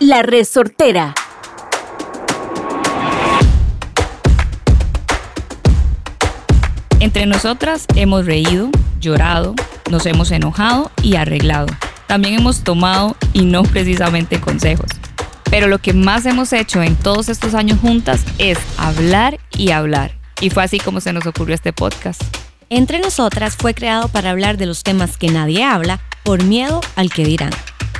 La Resortera. Entre nosotras hemos reído, llorado, nos hemos enojado y arreglado. También hemos tomado y no precisamente consejos. Pero lo que más hemos hecho en todos estos años juntas es hablar y hablar. Y fue así como se nos ocurrió este podcast. Entre nosotras fue creado para hablar de los temas que nadie habla por miedo al que dirán.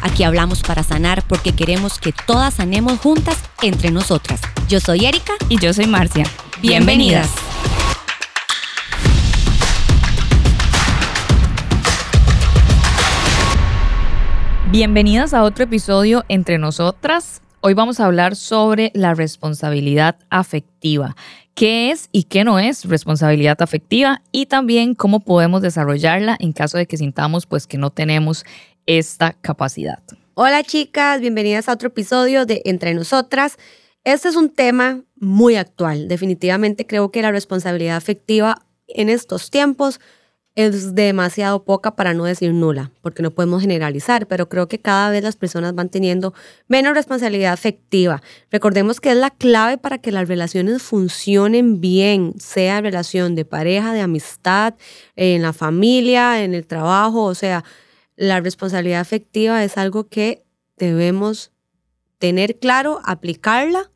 Aquí hablamos para sanar porque queremos que todas sanemos juntas entre nosotras. Yo soy Erika Y yo soy Marcia. Bienvenidas. Bienvenidas a otro episodio entre nosotras. Hoy vamos a hablar sobre la responsabilidad afectiva. ¿Qué es y qué no es responsabilidad afectiva? Y también cómo podemos desarrollarla en caso de que sintamos pues que no tenemos esta capacidad. Hola chicas, bienvenidas a otro episodio de Entre Nosotras. Este es un tema muy actual. Definitivamente creo que la responsabilidad afectiva en estos tiempos es demasiado poca para no decir nula, porque no podemos generalizar, pero creo que cada vez las personas van teniendo menos responsabilidad afectiva. Recordemos que es la clave para que las relaciones funcionen bien, sea relación de pareja, de amistad, en la familia, en el trabajo, o sea, la responsabilidad afectiva es algo que debemos tener claro, aplicarla.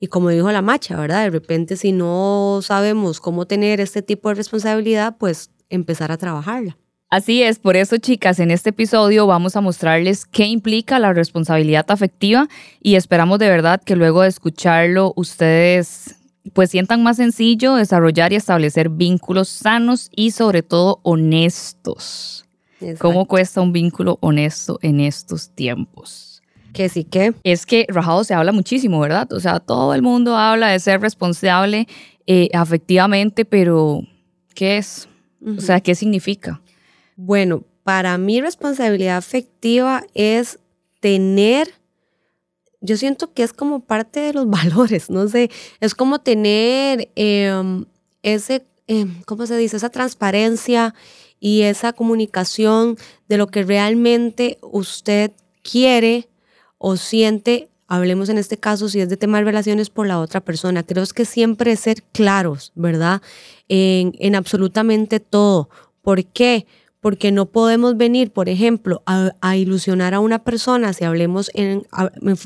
Y como dijo la macha, ¿verdad? De repente si no sabemos cómo tener este tipo de responsabilidad, pues empezar a trabajarla. Así es, por eso chicas, en este episodio vamos a mostrarles qué implica la responsabilidad afectiva y esperamos de verdad que luego de escucharlo ustedes pues sientan más sencillo desarrollar y establecer vínculos sanos y sobre todo honestos. ¿Cómo cuesta un vínculo honesto en estos tiempos? Que sí que. Es que rajado se habla muchísimo, ¿verdad? O sea, todo el mundo habla de ser responsable eh, afectivamente, pero ¿qué es? O sea, ¿qué significa? Bueno, para mí responsabilidad afectiva es tener, yo siento que es como parte de los valores, no sé, es como tener em, ese, em, ¿cómo se dice? Esa transparencia y esa comunicación de lo que realmente usted quiere o siente hablemos en este caso si es de tema de relaciones por la otra persona. Creo que siempre ser claros, ¿verdad? En, en absolutamente todo. ¿Por qué? porque no podemos venir, por ejemplo, a, ilusionar a una persona, si hablemos en,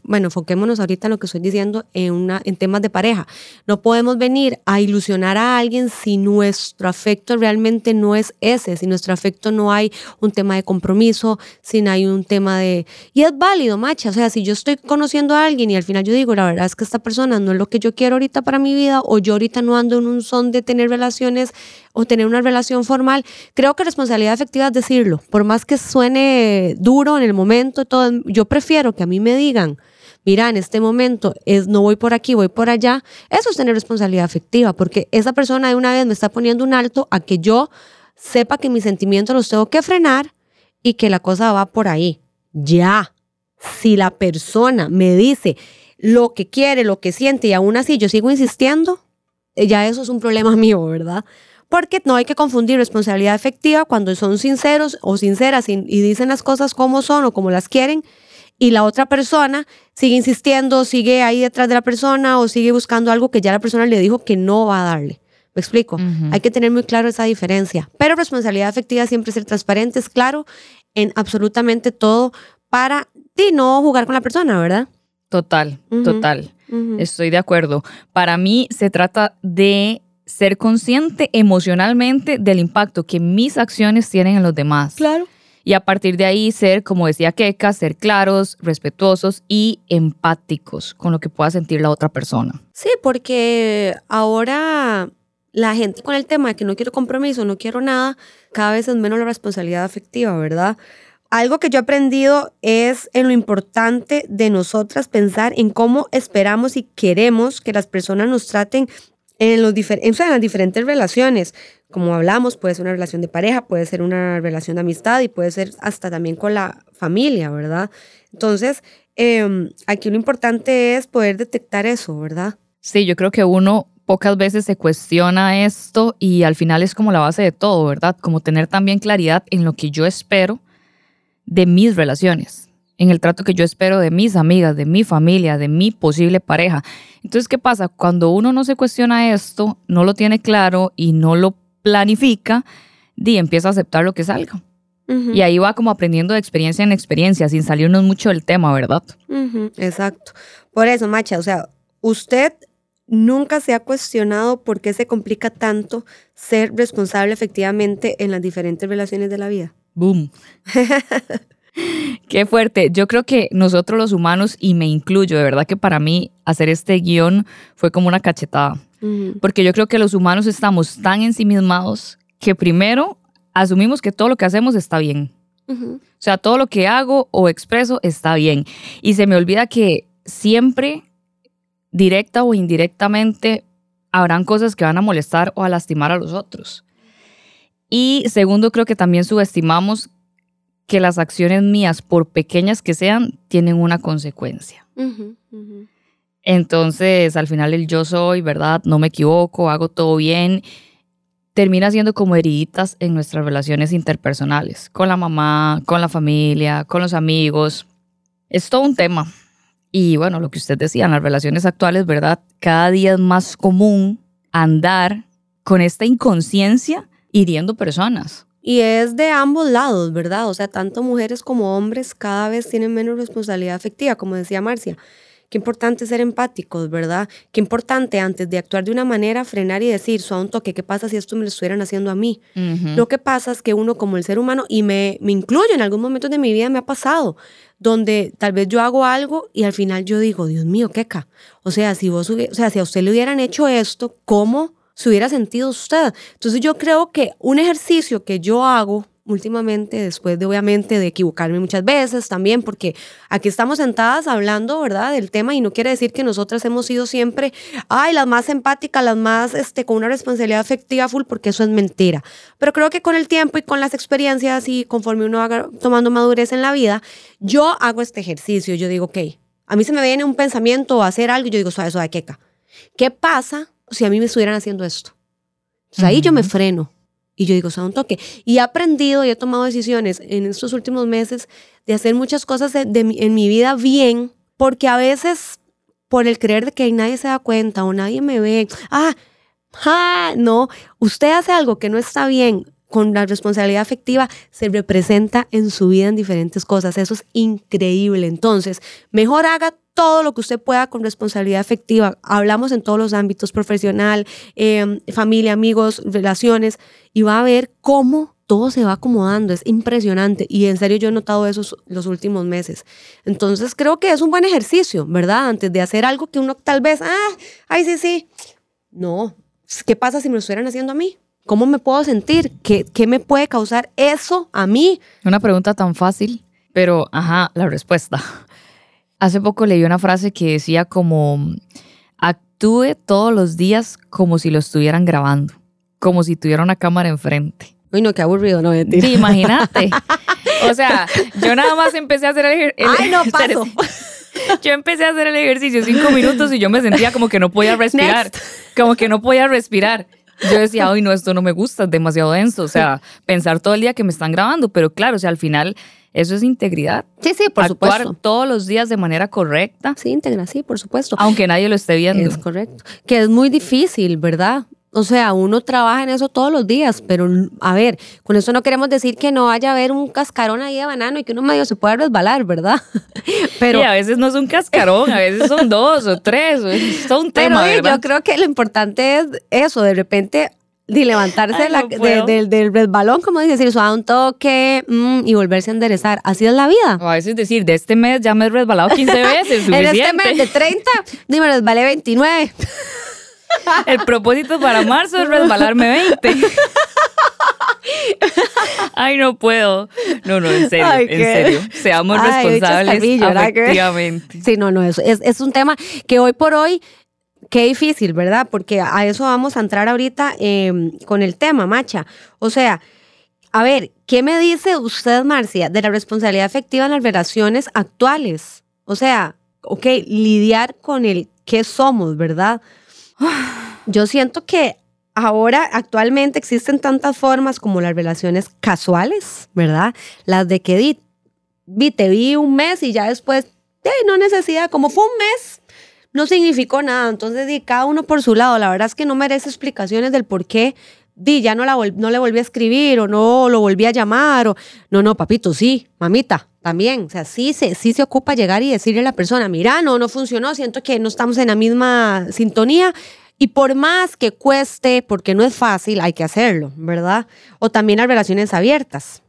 bueno, enfoquémonos ahorita en lo que estoy diciendo en, una, en temas de pareja, no podemos venir a ilusionar a alguien si nuestro afecto realmente no es ese, si nuestro afecto no hay un tema de compromiso, si no hay un tema de... Y es válido, macha, o sea, si yo estoy conociendo a alguien y al final yo digo, la verdad es que esta persona no es lo que yo quiero ahorita para mi vida, o yo ahorita no ando en un son de tener relaciones o tener una relación formal, creo que responsabilidad es decirlo. Por más que suene duro en el momento, todo, yo prefiero que a mí me digan, mira, en este momento es no voy por aquí, voy por allá. Eso es tener responsabilidad afectiva, porque esa persona de una vez me está poniendo un alto a que yo sepa que mis sentimientos los tengo que frenar y que la cosa va por ahí. Ya. Si la persona me dice lo que quiere, lo que siente y aún así yo sigo insistiendo, ya eso es un problema mío, ¿verdad? Porque no hay que confundir responsabilidad afectiva cuando son sinceros o sinceras y, dicen las cosas como son o como las quieren y la otra persona sigue insistiendo, sigue ahí detrás de la persona o sigue buscando algo que ya la persona le dijo que no va a darle. ¿Me explico? Hay que tener muy claro esa diferencia. Pero responsabilidad afectiva siempre ser transparente, es claro en absolutamente todo para ti no jugar con la persona, ¿verdad? Total, total. Estoy de acuerdo. Para mí se trata de ser consciente emocionalmente del impacto que mis acciones tienen en los demás. Claro. Y a partir de ahí ser, como decía Keka, ser claros, respetuosos y empáticos con lo que pueda sentir la otra persona. Sí, porque ahora la gente con el tema de que no quiero compromiso, no quiero nada, cada vez es menos la responsabilidad afectiva, ¿verdad? Algo que yo he aprendido es en lo importante de nosotras pensar en cómo esperamos y queremos que las personas nos traten en, los en las diferentes relaciones. Como hablamos, puede ser una relación de pareja, puede ser una relación de amistad y puede ser hasta también con la familia, ¿verdad? Entonces, em, aquí lo importante es poder detectar eso, ¿verdad? Sí, yo creo que uno pocas veces se cuestiona esto y al final es como la base de todo, ¿verdad? Como tener también claridad en lo que yo espero de mis relaciones. En el trato que yo espero de mis amigas, de mi familia, de mi posible pareja. Entonces, ¿qué pasa? Cuando uno no se cuestiona esto, no lo tiene claro y no lo planifica, y empieza a aceptar lo que salga. Y ahí va como aprendiendo de experiencia en experiencia, sin salirnos mucho del tema, ¿verdad? Exacto. Por eso, Macha, o sea, usted nunca se ha cuestionado por qué se complica tanto ser responsable efectivamente en las diferentes relaciones de la vida. Boom. Qué fuerte. Yo creo que nosotros los humanos, y me incluyo, de verdad que para mí hacer este guion fue como una cachetada. Porque yo creo que los humanos estamos tan ensimismados que primero asumimos que todo lo que hacemos está bien. O sea, todo lo que hago o expreso está bien. Y se me olvida que siempre, directa o indirectamente, habrán cosas que van a molestar o a lastimar a los otros. Y segundo, creo que también subestimamos que las acciones mías, por pequeñas que sean, tienen una consecuencia. Entonces, al final el yo soy, ¿verdad? No me equivoco, hago todo bien. Termina siendo como heriditas en nuestras relaciones interpersonales, con la mamá, con la familia, con los amigos. Es todo un tema. Y bueno, lo que usted decía, en las relaciones actuales, ¿verdad? Cada día es más común andar con esta inconsciencia hiriendo personas. Y es de ambos lados, ¿verdad? O sea, tanto mujeres como hombres cada vez tienen menos responsabilidad afectiva, como decía Marcia. Qué importante ser empáticos, ¿verdad? Qué importante antes de actuar de una manera frenar y decir, a un toque, ¿qué pasa si esto me lo estuvieran haciendo a mí? Lo que pasa es que uno como el ser humano, y me, me incluyo en algún momento de mi vida, me ha pasado, donde tal vez yo hago algo y al final yo digo, Dios mío, queca. O sea, si vos, o sea, si a usted le hubieran hecho esto, ¿cómo se hubiera sentido usted. Entonces yo creo que un ejercicio que yo hago últimamente, después de obviamente de equivocarme muchas veces también, porque aquí estamos sentadas hablando, ¿verdad?, del tema y no quiere decir que nosotras hemos sido siempre, ay, las más empáticas, las más, este, con una responsabilidad afectiva full, porque eso es mentira. Pero creo que con el tiempo y con las experiencias y conforme uno va tomando madurez en la vida, yo hago este ejercicio, yo digo, ok, a mí se me viene un pensamiento o hacer algo y yo digo, suave, suave, queca. ¿Qué pasa si a mí me estuvieran haciendo esto. Entonces ahí yo me freno y yo digo, o sea, un toque. Y he aprendido y he tomado decisiones en estos últimos meses de hacer muchas cosas en mi vida bien, porque a veces por el creer de que nadie se da cuenta o nadie me ve, ah, ah, no, usted hace algo que no está bien con la responsabilidad afectiva, se representa en su vida en diferentes cosas. Eso es increíble. Entonces, mejor haga todo lo que usted pueda con responsabilidad afectiva. Hablamos en todos los ámbitos, profesional, em, familia, amigos, relaciones, y va a ver cómo todo se va acomodando. Es impresionante. Y en serio yo he notado eso los últimos meses. Entonces creo que es un buen ejercicio, ¿verdad? Antes de hacer algo que uno tal vez, ah, ay, sí, sí. No. ¿Qué pasa si me lo estuvieran haciendo a mí? ¿Cómo me puedo sentir? ¿Qué, ¿Qué me puede causar eso a mí? Una pregunta tan fácil, pero ajá, la respuesta. Hace poco leí una frase que decía como, actúe todos los días como si lo estuvieran grabando, como si tuviera una cámara enfrente. Uy, no, qué aburrido, no, Sí, imagínate. o sea, yo nada más empecé a hacer el ejercicio. Ay, no, paso. Yo empecé a hacer el ejercicio cinco minutos y yo me sentía como que no podía respirar. Como que no podía respirar. Yo decía, ay, no, esto no me gusta, es demasiado denso. O sea, pensar todo el día que me están grabando. Pero claro, o sea, al final eso es integridad. Sí, sí, por Actuar supuesto. todos los días de manera correcta. Sí, íntegra, sí, por supuesto. Aunque nadie lo esté viendo. Es correcto. Que es muy difícil, ¿verdad? O sea, uno trabaja en eso todos los días, pero a ver, con eso no queremos decir que no vaya a haber un cascarón ahí de banano y que uno medio se pueda resbalar, ¿verdad? Pero a veces no es un cascarón, a veces son dos o tres, es un tema, pero, Yo creo que lo importante es eso, de repente de levantarse del resbalón, como dice, decir, suave un toque mm, y volverse a enderezar. Así es la vida. O a veces decir, de este mes ya me he resbalado 15 veces. en este mes de 30, ni me resbalé 29. El propósito para marzo es resbalarme 20. Ay, no puedo. No, no, en serio, en serio. Seamos responsables efectivamente. Sí, no, no, eso es, es un tema que hoy por hoy Qué difícil, ¿verdad? Porque a eso vamos a entrar ahorita em, con el tema, Macha. O sea, a ver, ¿qué me dice usted, Marcia, de la responsabilidad afectiva en las relaciones actuales? O sea, ok, lidiar con el qué somos, ¿verdad? Yo siento que ahora actualmente existen tantas formas como las relaciones casuales, ¿verdad? Las de que vi, te vi un mes y ya después, eh, no necesidad, como fue un mes, no significó nada. Entonces, di, cada uno por su lado. La verdad es que no merece explicaciones del por qué. Di, ya no, la no le volví a escribir o no lo volví a llamar. O, no, no, papito, sí, mamita, también. O sea, sí se, sí se ocupa llegar y decirle a la persona, mira, no, no funcionó, siento que no estamos en la misma sintonía. Y por más que cueste, porque no es fácil, hay que hacerlo, ¿verdad? O también las relaciones abiertas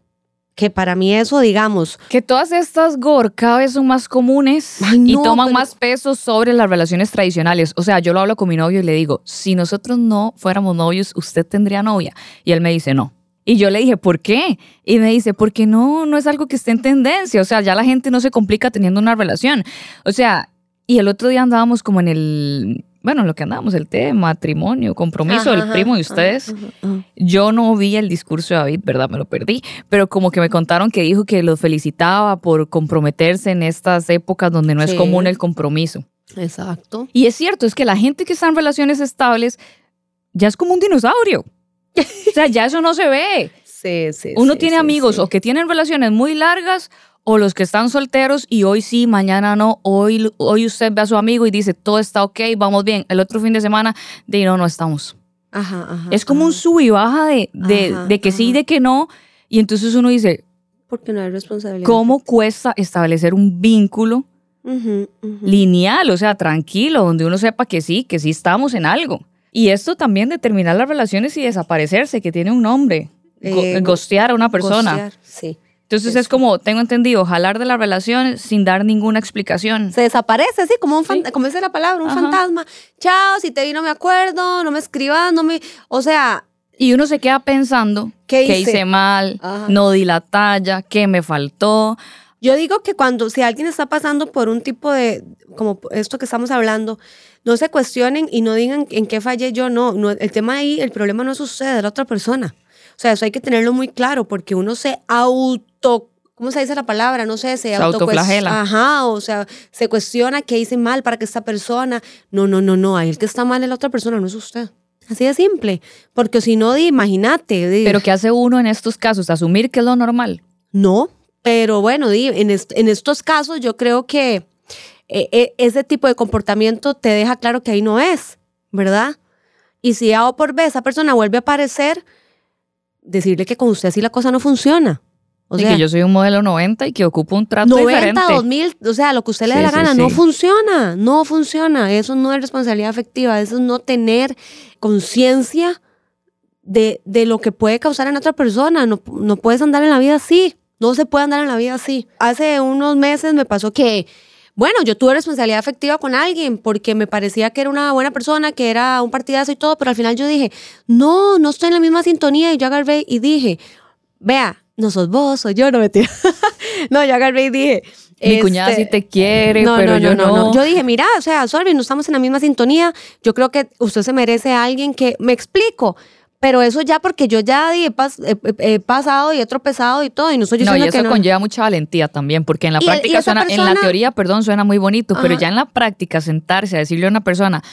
que para mí eso, digamos. Que todas estas GOR cada vez son más comunes y toman más peso sobre las relaciones tradicionales. O sea, yo lo hablo con mi novio y le digo, si nosotros no fuéramos novios, ¿usted tendría novia? Y él me dice, no. Y yo le dije, ¿por qué? Y me dice, porque no, no es algo que esté en tendencia. O sea, ya la gente no se complica teniendo una relación. O sea, y el otro día andábamos como en el bueno, lo que andamos, el tema, matrimonio, compromiso del primo de ustedes. Yo no vi el discurso de David, ¿verdad? Me lo perdí, pero como que me contaron que dijo que los felicitaba por comprometerse en estas épocas donde no es común el compromiso. Exacto. Y es cierto, es que la gente que está en relaciones estables ya es como un dinosaurio. o sea, ya eso no se ve. Sí, sí. Uno tiene amigos o que tienen relaciones muy largas o los que están solteros y hoy sí, mañana no, hoy, hoy usted ve a su amigo y dice, todo está ok, vamos bien. El otro fin de semana, de no, no estamos. Ajá, ajá, es como un sub y baja de, de, que sí y de que no. Y entonces uno dice, porque no hay responsabilidad. ¿Cómo cuesta establecer un vínculo lineal, o sea, tranquilo, donde uno sepa que sí, que sí estamos en algo? Y esto también de terminar las relaciones y desaparecerse, que tiene un nombre. Eh, gostear a una persona. Gostear, sí. Entonces es como, tengo entendido, jalar de la relación sin dar ninguna explicación. Se desaparece, así como un fantasma, como dice la palabra, un fantasma. Chao, si te vi no me acuerdo, no me escribas, no me... O sea... Y uno se queda pensando, ¿qué hice, hice mal? No di la talla, ¿qué me faltó? Yo digo que cuando, si alguien está pasando por un tipo de, como esto que estamos hablando, no se cuestionen y no digan en qué fallé yo, no, no el tema ahí, el problema no usted, es la otra persona. O sea, eso hay que tenerlo muy claro porque uno se auto ¿cómo se dice la palabra? No sé, se, se autoflagela. Ajá, o sea, se cuestiona qué hice mal para que esta persona. No, no, no, no, ahí el que está mal es la otra persona, no es usted. Así de simple. Porque si no, imagínate. Pero ¿qué hace uno en estos casos? ¿Asumir que es lo normal? No, pero bueno, en, en estos casos yo creo que eh, eh, ese tipo de comportamiento te deja claro que ahí no es, ¿verdad? Y si A o por B esa persona vuelve a aparecer, decirle que con usted así la cosa no funciona. O y que yo soy un modelo 90 y que ocupo un trato 90, diferente. 2000, o sea, lo que usted le dé la gana, no funciona, no funciona. Eso no es responsabilidad afectiva, eso es no tener conciencia de, de, lo que puede causar en otra persona. No, no puedes andar en la vida así, no se puede andar en la vida así. Hace unos meses me pasó que bueno, yo tuve responsabilidad afectiva con alguien porque me parecía que era una buena persona, que era un partidazo y todo, pero al final yo dije, no, no estoy en la misma sintonía y yo agarré y dije, vea, no sos vos, soy yo, no me no, yo agarré y dije, mi cuñada sí este, te quiere, pero yo no, no. Yo dije, mira, o sea, sorry, no estamos en la misma sintonía. Yo creo que usted se merece a alguien que me explico. Pero eso ya porque yo ya he, pasado y he tropezado y todo, y no soy no, y eso conlleva mucha valentía también, porque en la práctica suena, en la teoría, perdón, suena muy bonito, pero ya en la práctica sentarse a decirle a una persona,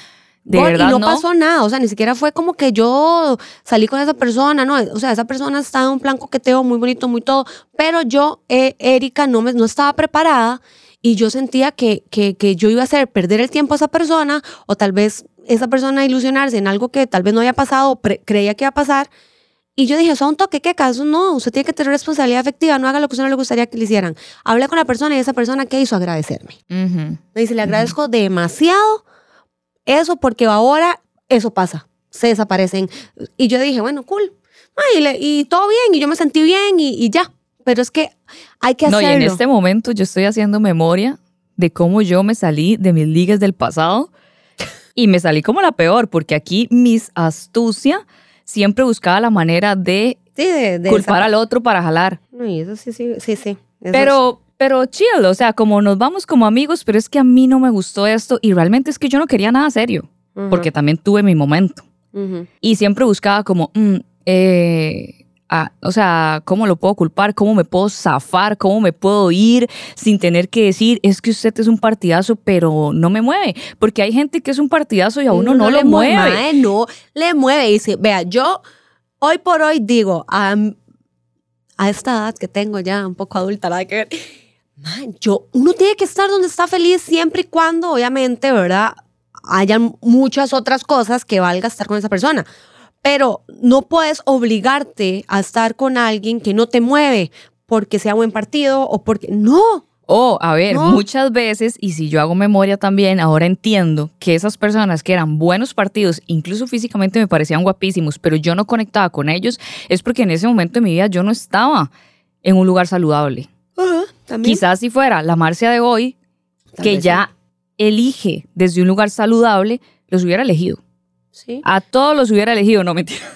de verdad y no, pasó nada, o sea, ni siquiera fue como que yo salí con esa persona, no, o sea, esa persona estaba en un plan coqueteo muy bonito, muy todo, pero yo, eh, Erika, no, me, no estaba preparada y yo sentía que, que, que yo iba a hacer perder el tiempo a esa persona o tal vez esa persona ilusionarse en algo que tal vez no haya pasado, creía que iba a pasar. Y yo dije, son toque, ¿qué caso? No, usted tiene que tener responsabilidad afectiva, no haga lo que usted no le gustaría que le hicieran. Hablé con la persona y esa persona, ¿qué hizo? Agradecerme. Me dice, le agradezco demasiado eso porque ahora eso pasa, se desaparecen. Y yo dije, bueno, cool. y, todo bien, y yo me sentí bien y, ya. Pero es que hay que hacerlo. No, y en este momento yo estoy haciendo memoria de cómo yo me salí de mis ligas del pasado y me salí como la peor, porque aquí mis astucia siempre buscaba la manera de, culpar al otro para jalar. No, y eso sí, sí, sí, sí. pero, pero chill, o sea, como nos vamos como amigos, pero es que a mí no me gustó esto y realmente es que yo no quería nada serio, porque también tuve mi momento. Y siempre buscaba como, mm, eh, o sea, ¿cómo lo puedo culpar? ¿Cómo me puedo zafar? ¿Cómo me puedo ir sin tener que decir, es que usted es un partidazo, pero no me mueve? Porque hay gente que es un partidazo y a uno no, lo mueve. no le mueve. Y dice, vea, yo hoy por hoy digo, a, a esta edad que tengo ya, un poco adulta, nada que ver, man, yo, uno tiene que estar donde está feliz siempre y cuando, obviamente, ¿verdad? Hayan muchas otras cosas que valga estar con esa persona. Pero no puedes obligarte a estar con alguien que no te mueve porque sea buen partido o porque... No, O, a ver, No. muchas veces, y si yo hago memoria también, ahora entiendo que esas personas que eran buenos partidos, incluso físicamente me parecían guapísimos, pero yo no conectaba con ellos, es porque en ese momento de mi vida yo no estaba en un lugar saludable. también. Quizás si fuera la Marcia de hoy, Tal que ya elige desde un lugar saludable, los hubiera elegido. Sí. A todos los hubiera elegido, no mentira.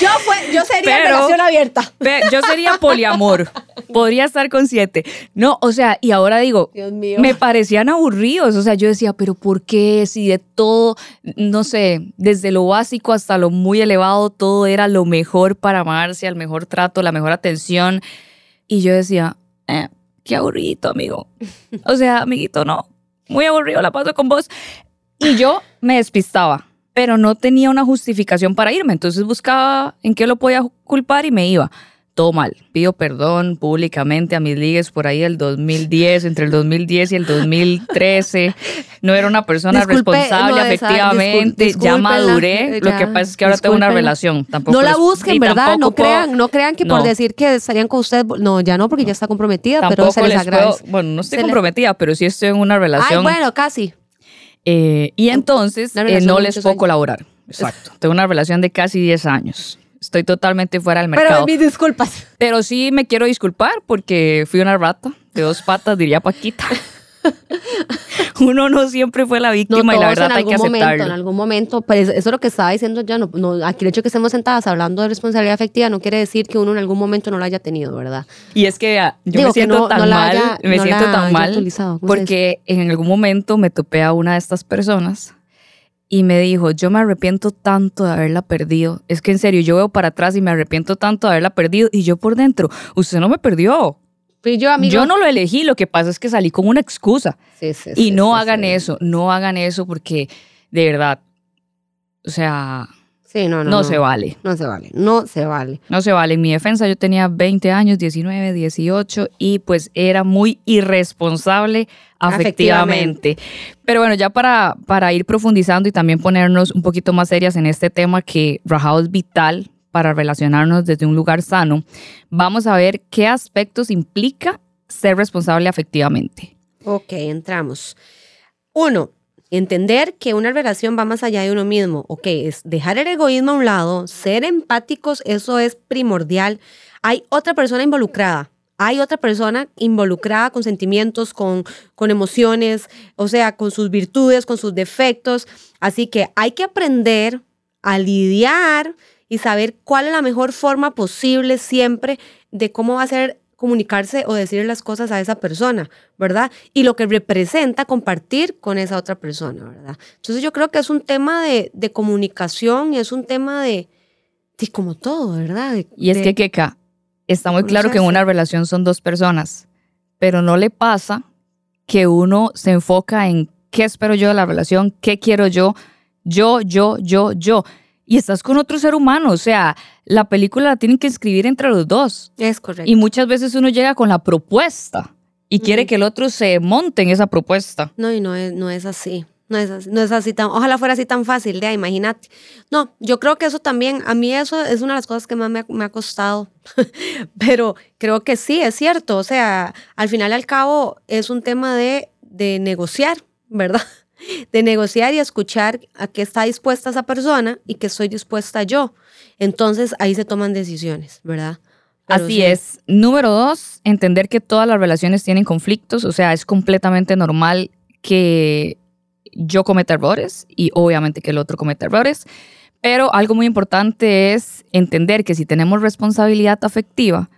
Yo, fue, yo sería Pero- relación abierta. Yo sería poliamor. Podría estar con siete. No, o sea, y ahora digo, Dios mío. me parecían aburridos. O sea, yo decía, pero ¿por qué? Si de todo, no sé, desde lo básico hasta lo muy elevado, todo era lo mejor para amarse, el mejor trato, la mejor atención. Y yo decía, eh, qué aburrido, amigo. O sea, amiguito, no. Muy aburrido, la paso con vos. Y yo me despistaba, pero no tenía una justificación para irme. Entonces buscaba en qué lo podía culpar y me iba. Todo mal. Pido perdón públicamente a mis ligues por ahí del 2010, entre el 2010 y el 2013. No era una persona Disculpe, responsable, no, efectivamente. discul- ya maduré. Lo ya, que pasa es que ahora tengo una relación. Tampoco No la busquen, ¿verdad? No puedo- crean, no crean que por decir que estarían con usted, no, ya no, porque ya está comprometida, pero Tampoco se les les agradece. puedo- bueno, no estoy Se comprometida, pero sí estoy en una Ay, relación. bueno, casi. Eh, y entonces eh, no les puedo años. colaborar. Exacto. Tengo una relación de casi 10 años. Estoy totalmente fuera del Pero mercado. mis disculpas. Pero sí me quiero disculpar porque fui una rata de dos patas, diría Paquita. Uno no siempre fue la No víctima y la verdad en hay que algún momento, aceptarlo. en algún momento, pues eso es lo que estaba diciendo ya, no, no, aquí el hecho de que estemos sentadas hablando de responsabilidad afectiva no quiere decir que uno en algún momento no la haya tenido, ¿verdad? Y es que ah, yo Digo me siento no- tan no mal, me no siento tan mal actualizado, ¿cómo se porque en algún momento me topé a una de estas personas y me dijo, yo me arrepiento tanto de haberla perdido. Es que en serio, yo veo para atrás y me arrepiento tanto de haberla perdido y yo por dentro, usted no me perdió. Fui yo, amigo. Yo no lo elegí, lo que pasa es que salí con una excusa. Sí, sí, Y sí, no hagan eso, no hagan eso porque de verdad, o sea, Sí, no, no, no, no. se vale. No se vale, no se vale. No se vale. En mi defensa yo tenía 20 años, 19, 18 y pues era muy irresponsable afectivamente. Pero bueno, ya para, para ir profundizando y también ponernos un poquito más serias en este tema que rajado es vital para relacionarnos desde un lugar sano, vamos a ver qué aspectos implica ser responsable afectivamente. Ok, entramos. Uno, entender que una relación va más allá de uno mismo. Ok, es dejar el egoísmo a un lado, ser empáticos, eso es primordial. Hay otra persona involucrada. Hay otra persona involucrada con sentimientos, con, con emociones, o sea, con sus virtudes, con sus defectos. Así que hay que aprender a lidiar y saber cuál es la mejor forma posible siempre de cómo va a ser comunicarse o decirle las cosas a esa persona, ¿verdad? Y lo que representa compartir con esa otra persona, ¿verdad? Entonces yo creo que es un tema de, de comunicación y es un tema de, de como todo, ¿verdad? De- Y es que, Keka, está muy claro que en una relación son dos personas, pero no le pasa que uno se enfoca en qué espero yo de la relación, qué quiero yo, yo, yo, yo, yo. Y estás con otro ser humano, o sea, la película la tienen que escribir entre los dos. Es correcto. Y muchas veces uno llega con la propuesta y quiere que el otro se monte en esa propuesta. No, y no es, no es así. No es así, no es así tan, ojalá fuera así tan fácil, ya, imagínate. No, yo creo que eso también, a mí eso es una de las cosas que más me ha, me ha costado, pero creo que sí, es cierto, o sea, al final y al cabo es un tema de, de negociar, ¿verdad? De negociar y escuchar a qué está dispuesta esa persona y qué estoy dispuesta yo. Entonces ahí se toman decisiones, ¿verdad? Pero Así sí. es. Número dos, entender que todas las relaciones tienen conflictos, o sea, es completamente normal que yo cometa errores y obviamente que el otro cometa errores, pero algo muy importante es entender que si tenemos responsabilidad afectiva,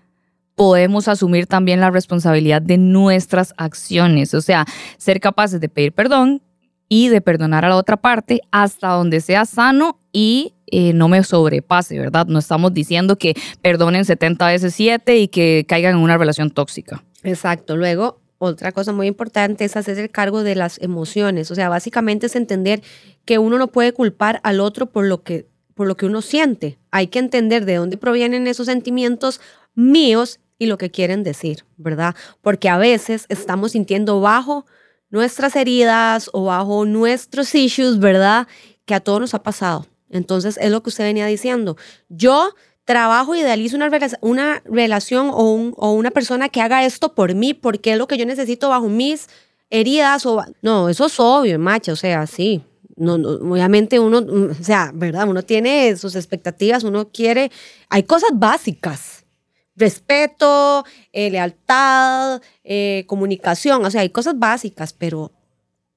podemos asumir también la responsabilidad de nuestras acciones, o sea, ser capaces de pedir perdón y de perdonar a la otra parte hasta donde sea sano y eh, no me sobrepase, ¿verdad? No estamos diciendo que perdonen 70 veces 7 y que caigan en una relación tóxica. Exacto. Luego, otra cosa muy importante es hacerse cargo de las emociones. O sea, básicamente es entender que uno no puede culpar al otro por lo que, por lo que uno siente. Hay que entender de dónde provienen esos sentimientos míos y lo que quieren decir, ¿verdad? Porque a veces estamos sintiendo bajo nuestras heridas o bajo nuestros issues, ¿verdad? Que a todos nos ha pasado. Entonces, es lo que usted venía diciendo. Yo trabajo, idealizo una, una relación o, o, una persona que haga esto por mí, porque es lo que yo necesito bajo mis heridas. O, no, eso es obvio, macho, o sea, sí. No, obviamente uno, o sea, ¿verdad? Uno tiene sus expectativas, uno quiere, hay cosas básicas, respeto, eh, lealtad, eh, comunicación, o sea, hay cosas básicas, pero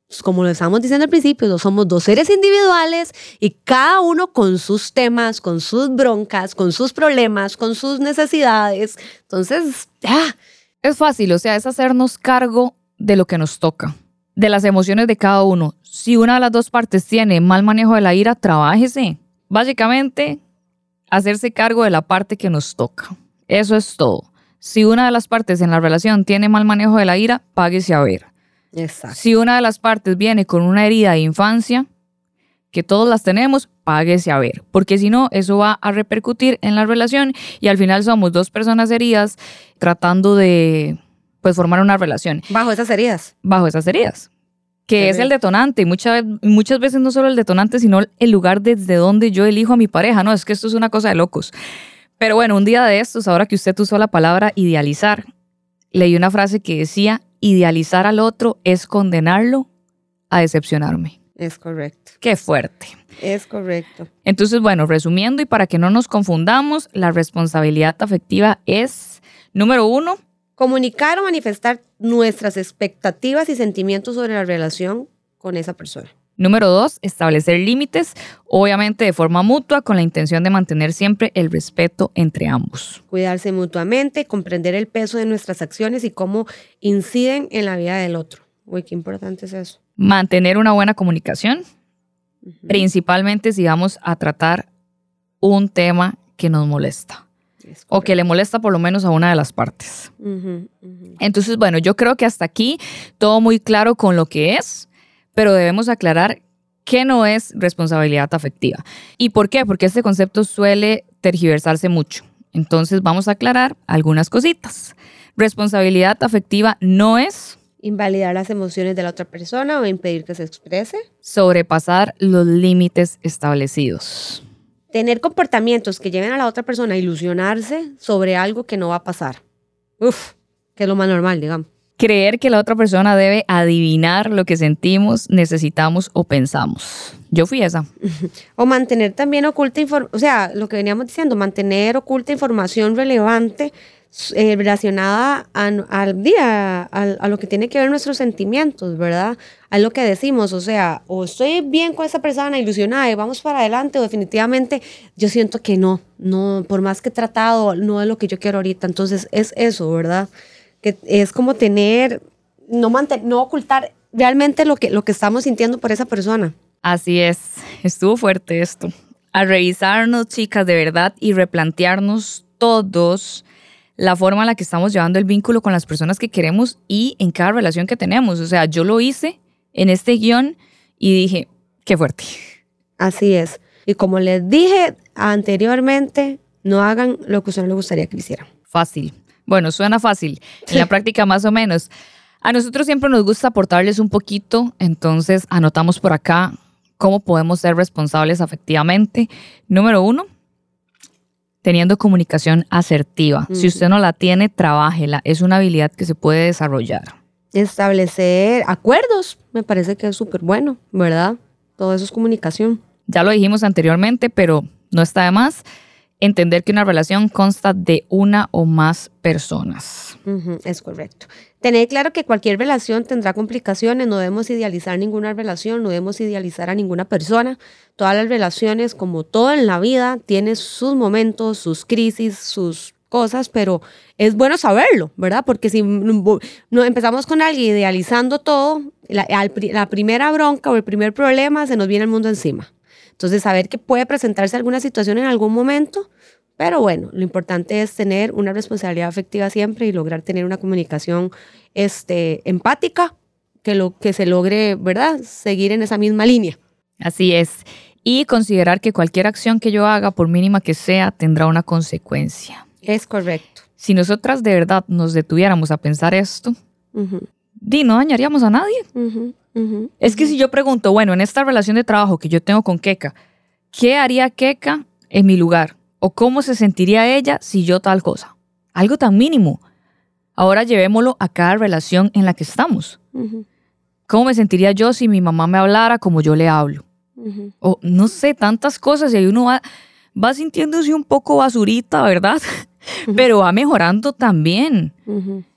pues, como lo estábamos diciendo al principio, somos dos seres individuales y cada uno con sus temas, con sus broncas, con sus problemas, con sus necesidades. Entonces, ya. Es fácil, o sea, es hacernos cargo de lo que nos toca, de las emociones de cada uno. Si una de las dos partes tiene mal manejo de la ira, trabájese. Básicamente, hacerse cargo de la parte que nos toca. Eso es todo. Si una de las partes en la relación tiene mal manejo de la ira, páguese a ver. Si una de las partes viene con una herida de infancia, que todos las tenemos, páguese a ver, porque si no, eso va a repercutir en la relación y al final somos dos personas heridas tratando de pues formar una relación. Bajo esas heridas. Bajo esas heridas. Que es el detonante. Muchas, muchas veces no solo el detonante, sino el lugar desde donde yo elijo a mi pareja. No, es que esto es una cosa de locos. Pero bueno, un día de estos, ahora que usted usó la palabra idealizar, leí una frase que decía, idealizar al otro es condenarlo a decepcionarme. Es correcto. Qué fuerte. Es correcto. Entonces, bueno, resumiendo y para que no nos confundamos, la responsabilidad afectiva es, número uno, comunicar o manifestar nuestras expectativas y sentimientos sobre la relación con esa persona. Número dos, establecer límites, obviamente de forma mutua, con la intención de mantener siempre el respeto entre ambos. Cuidarse mutuamente, comprender el peso de nuestras acciones y cómo inciden en la vida del otro. Uy, qué importante es eso. Mantener una buena comunicación, principalmente si vamos a tratar un tema que nos molesta o que le molesta por lo menos a una de las partes. Entonces, bueno, yo creo que hasta aquí todo muy claro con lo que es pero debemos aclarar qué no es responsabilidad afectiva. ¿Y por qué? Porque este concepto suele tergiversarse mucho. Entonces vamos a aclarar algunas cositas. Responsabilidad afectiva no es invalidar las emociones de la otra persona o impedir que se exprese. Sobrepasar los límites establecidos. Tener comportamientos que lleven a la otra persona a ilusionarse sobre algo que no va a pasar. Uf, que es lo más normal, digamos creer que la otra persona debe adivinar lo que sentimos, necesitamos o pensamos. Yo fui esa. O mantener también oculta información, o sea, lo que veníamos diciendo, mantener oculta información relevante eh, relacionada al día, a, lo que tiene que ver nuestros sentimientos, ¿verdad? A lo que decimos, o sea, o estoy bien con esa persona, ilusionada y vamos para adelante, o definitivamente yo siento que no, no, por más que he tratado, no es lo que yo quiero ahorita. Entonces es eso, ¿verdad? Que es como tener, no, no ocultar realmente lo que, lo que estamos sintiendo por esa persona. Así es, estuvo fuerte esto. A revisarnos, chicas, de verdad, y replantearnos todos la forma en la que estamos llevando el vínculo con las personas que queremos y en cada relación que tenemos. O sea, yo lo hice en este guion y dije, qué fuerte. Así es. Y como les dije anteriormente, no hagan lo que a ustedes les gustaría que hicieran. Fácil. Bueno, suena fácil, en la práctica más o menos. A nosotros siempre nos gusta aportarles un poquito, entonces anotamos por acá cómo podemos ser responsables afectivamente. Número uno, teniendo comunicación asertiva. Si usted no la tiene, trabájela. Es una habilidad que se puede desarrollar. Establecer acuerdos, me parece que es súper bueno, ¿verdad? Todo eso es comunicación. Ya lo dijimos anteriormente, pero no está de más entender que una relación consta de una o más personas. es correcto. Tener claro que cualquier relación tendrá complicaciones, no debemos idealizar ninguna relación, no debemos idealizar a ninguna persona. Todas las relaciones, como todo en la vida, tienen sus momentos, sus crisis, sus cosas, pero es bueno saberlo, ¿verdad? Porque si no empezamos con alguien idealizando todo, la, la primera bronca o el primer problema se nos viene el mundo encima. Entonces, saber que puede presentarse alguna situación en algún momento, pero bueno, lo importante es tener una responsabilidad afectiva siempre y lograr tener una comunicación este, empática que, lo, que se logre, ¿verdad?, seguir en esa misma línea. Así es. Y considerar que cualquier acción que yo haga, por mínima que sea, tendrá una consecuencia. Es correcto. Si nosotras de verdad nos detuviéramos a pensar esto, di, no dañaríamos a nadie. es que si yo pregunto, bueno, en esta relación de trabajo que yo tengo con Keka, ¿qué haría Keka en mi lugar? ¿O cómo se sentiría ella si yo tal cosa? Algo tan mínimo. Ahora llevémoslo a cada relación en la que estamos. ¿Cómo me sentiría yo si mi mamá me hablara como yo le hablo? O no sé, tantas cosas y ahí uno va, va sintiéndose un poco basurita, ¿verdad? Pero va mejorando también.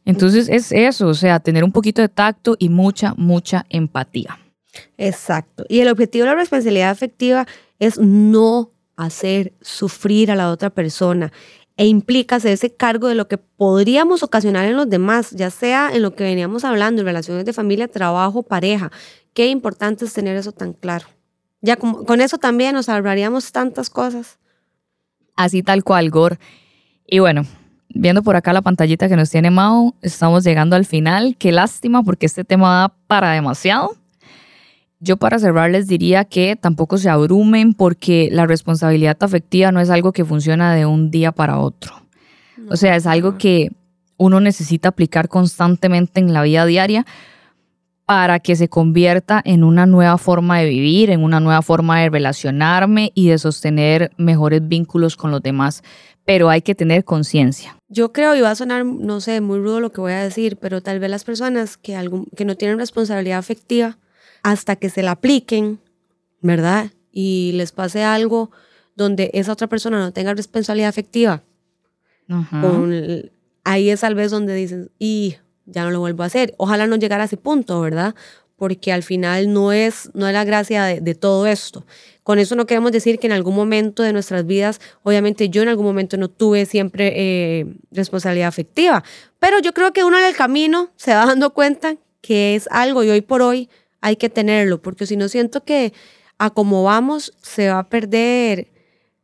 Entonces es eso, o sea, tener un poquito de tacto y mucha, mucha empatía. Exacto. Y el objetivo de la responsabilidad afectiva es no hacer sufrir a la otra persona e implica ese cargo de lo que podríamos ocasionar en los demás, ya sea en lo que veníamos hablando, en relaciones de familia, trabajo, pareja. Qué importante es tener eso tan claro. Ya con, eso también nos ahorraríamos tantas cosas. Así tal cual, Gor. Y bueno, viendo por acá la pantallita que nos tiene Mao, estamos llegando al final. Qué lástima porque este tema da para demasiado. Yo para cerrar les diría que tampoco se abrumen porque la responsabilidad afectiva no es algo que funciona de un día para otro. o sea, es algo que uno necesita aplicar constantemente en la vida diaria para que se convierta en una nueva forma de vivir, en una nueva forma de relacionarme y de sostener mejores vínculos con los demás. Pero hay que tener conciencia. Yo creo, y va a sonar, no sé, muy rudo lo que voy a decir, pero tal vez las personas que, que no tienen responsabilidad afectiva, hasta que se la apliquen, ¿verdad? Y les pase algo donde esa otra persona no tenga responsabilidad afectiva. ahí es tal vez donde dicen, y ya no lo vuelvo a hacer. Ojalá no llegara a ese punto, ¿verdad? Porque al final no es, no es la gracia de, todo esto. Con eso no queremos decir que en algún momento de nuestras vidas, obviamente yo en algún momento no tuve siempre eh, responsabilidad afectiva, pero yo creo que uno en el camino se va dando cuenta que es algo y hoy por hoy hay que tenerlo, porque si no siento que a como vamos se va a perder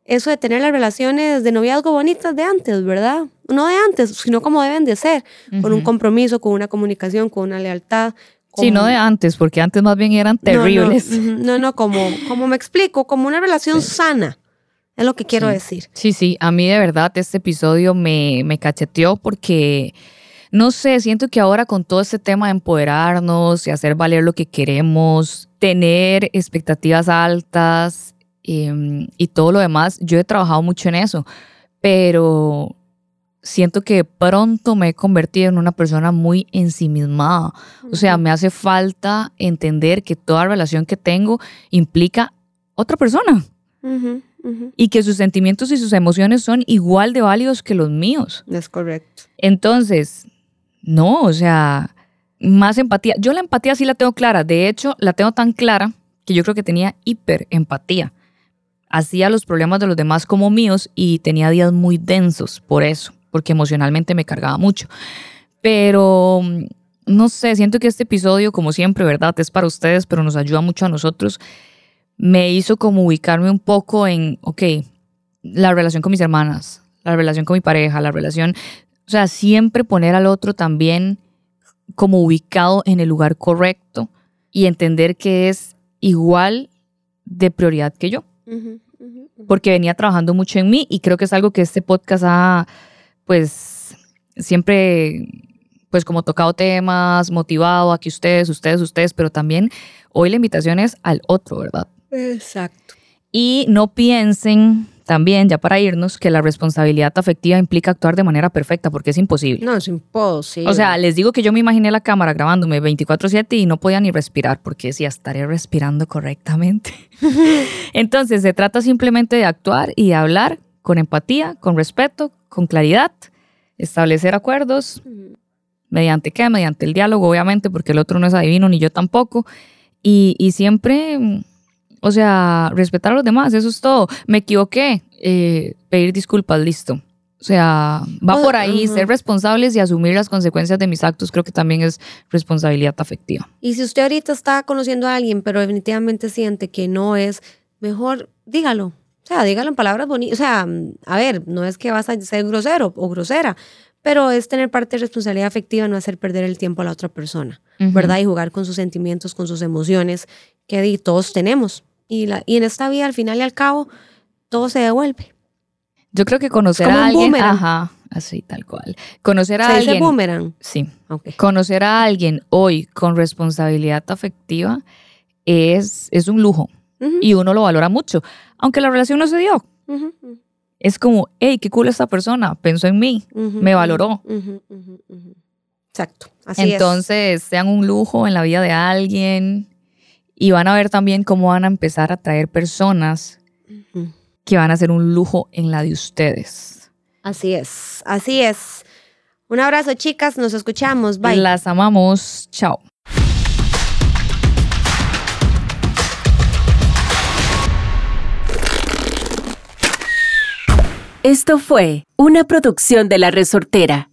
eso de tener las relaciones de noviazgo bonitas de antes, ¿verdad? No de antes, sino como deben de ser, con un compromiso, con una comunicación, con una lealtad. Sí, no de antes, porque antes más bien eran terribles. No, no, como, como me explico, como una relación sana. Es lo que quiero decir. Sí, sí, a mí de verdad este episodio me, me cacheteó porque no sé, siento que ahora con todo este tema de empoderarnos y hacer valer lo que queremos, tener expectativas altas em, y todo lo demás, yo he trabajado mucho en eso, pero siento que pronto me he convertido en una persona muy ensimismada. O sea, me hace falta entender que toda relación que tengo implica otra persona. Y que sus sentimientos y sus emociones son igual de válidos que los míos. Es correcto. Entonces, no, o sea, más empatía. Yo la empatía sí la tengo clara. De hecho, la tengo tan clara que yo creo que tenía hiperempatía. Hacía los problemas de los demás como míos y tenía días muy densos por eso, porque emocionalmente me cargaba mucho. Pero no sé, siento que este episodio, como siempre, ¿verdad? Es para ustedes, pero nos ayuda mucho a nosotros. Me hizo como ubicarme un poco en, ok, la relación con mis hermanas, la relación con mi pareja, la relación o sea, siempre poner al otro también como ubicado en el lugar correcto y entender que es igual de prioridad que yo. Porque venía trabajando mucho en mí y creo que es algo que este podcast ha, pues, siempre, pues, como tocado temas, motivado a que ustedes, ustedes, ustedes, pero también hoy la invitación es al otro, ¿verdad? Exacto. Y no piensen también, ya para irnos, que la responsabilidad afectiva implica actuar de manera perfecta, porque es imposible. No, es imposible. O sea, les digo que yo me imaginé la cámara grabándome 24/7 y no podía ni respirar, porque decía, estaré respirando correctamente. Entonces, se trata simplemente de actuar y de hablar con empatía, con respeto, con claridad, establecer acuerdos. ¿Mediante qué? Mediante el diálogo, obviamente, porque el otro no es adivino, ni yo tampoco. Y, y siempre o sea, respetar a los demás, eso es todo. Me equivoqué, eh, pedir disculpas, listo. O sea, va por ahí, ser responsables y asumir las consecuencias de mis actos creo que también es responsabilidad afectiva. Y si usted ahorita está conociendo a alguien, pero definitivamente siente que no es, mejor dígalo. O sea, dígalo en palabras bonitas. O sea, a ver, no es que vas a ser grosero o grosera, pero es tener parte de responsabilidad afectiva, no hacer perder el tiempo a la otra persona, ¿verdad? Y jugar con sus sentimientos, con sus emociones, que todos tenemos. Y, la, y en esta vida, al final y al cabo, todo se devuelve. Yo creo que conocer a alguien, ajá, Así, tal cual. Conocer a ¿Se dice alguien. boomerang? Sí. Ok. Conocer a alguien hoy con responsabilidad afectiva es, es un lujo Ujú, y uno lo valora mucho. Aunque la relación no se dio. Es como, hey, qué cool esta persona, pensó en mí, me valoró. Exacto. Así es. Entonces, sean un lujo en la vida de alguien y van a ver también cómo van a empezar a traer personas que van a ser un lujo en la de ustedes. Así es. Así es. Un abrazo, chicas. Nos escuchamos. Bye. Las amamos. Chao. Esto fue una producción de La Resortera.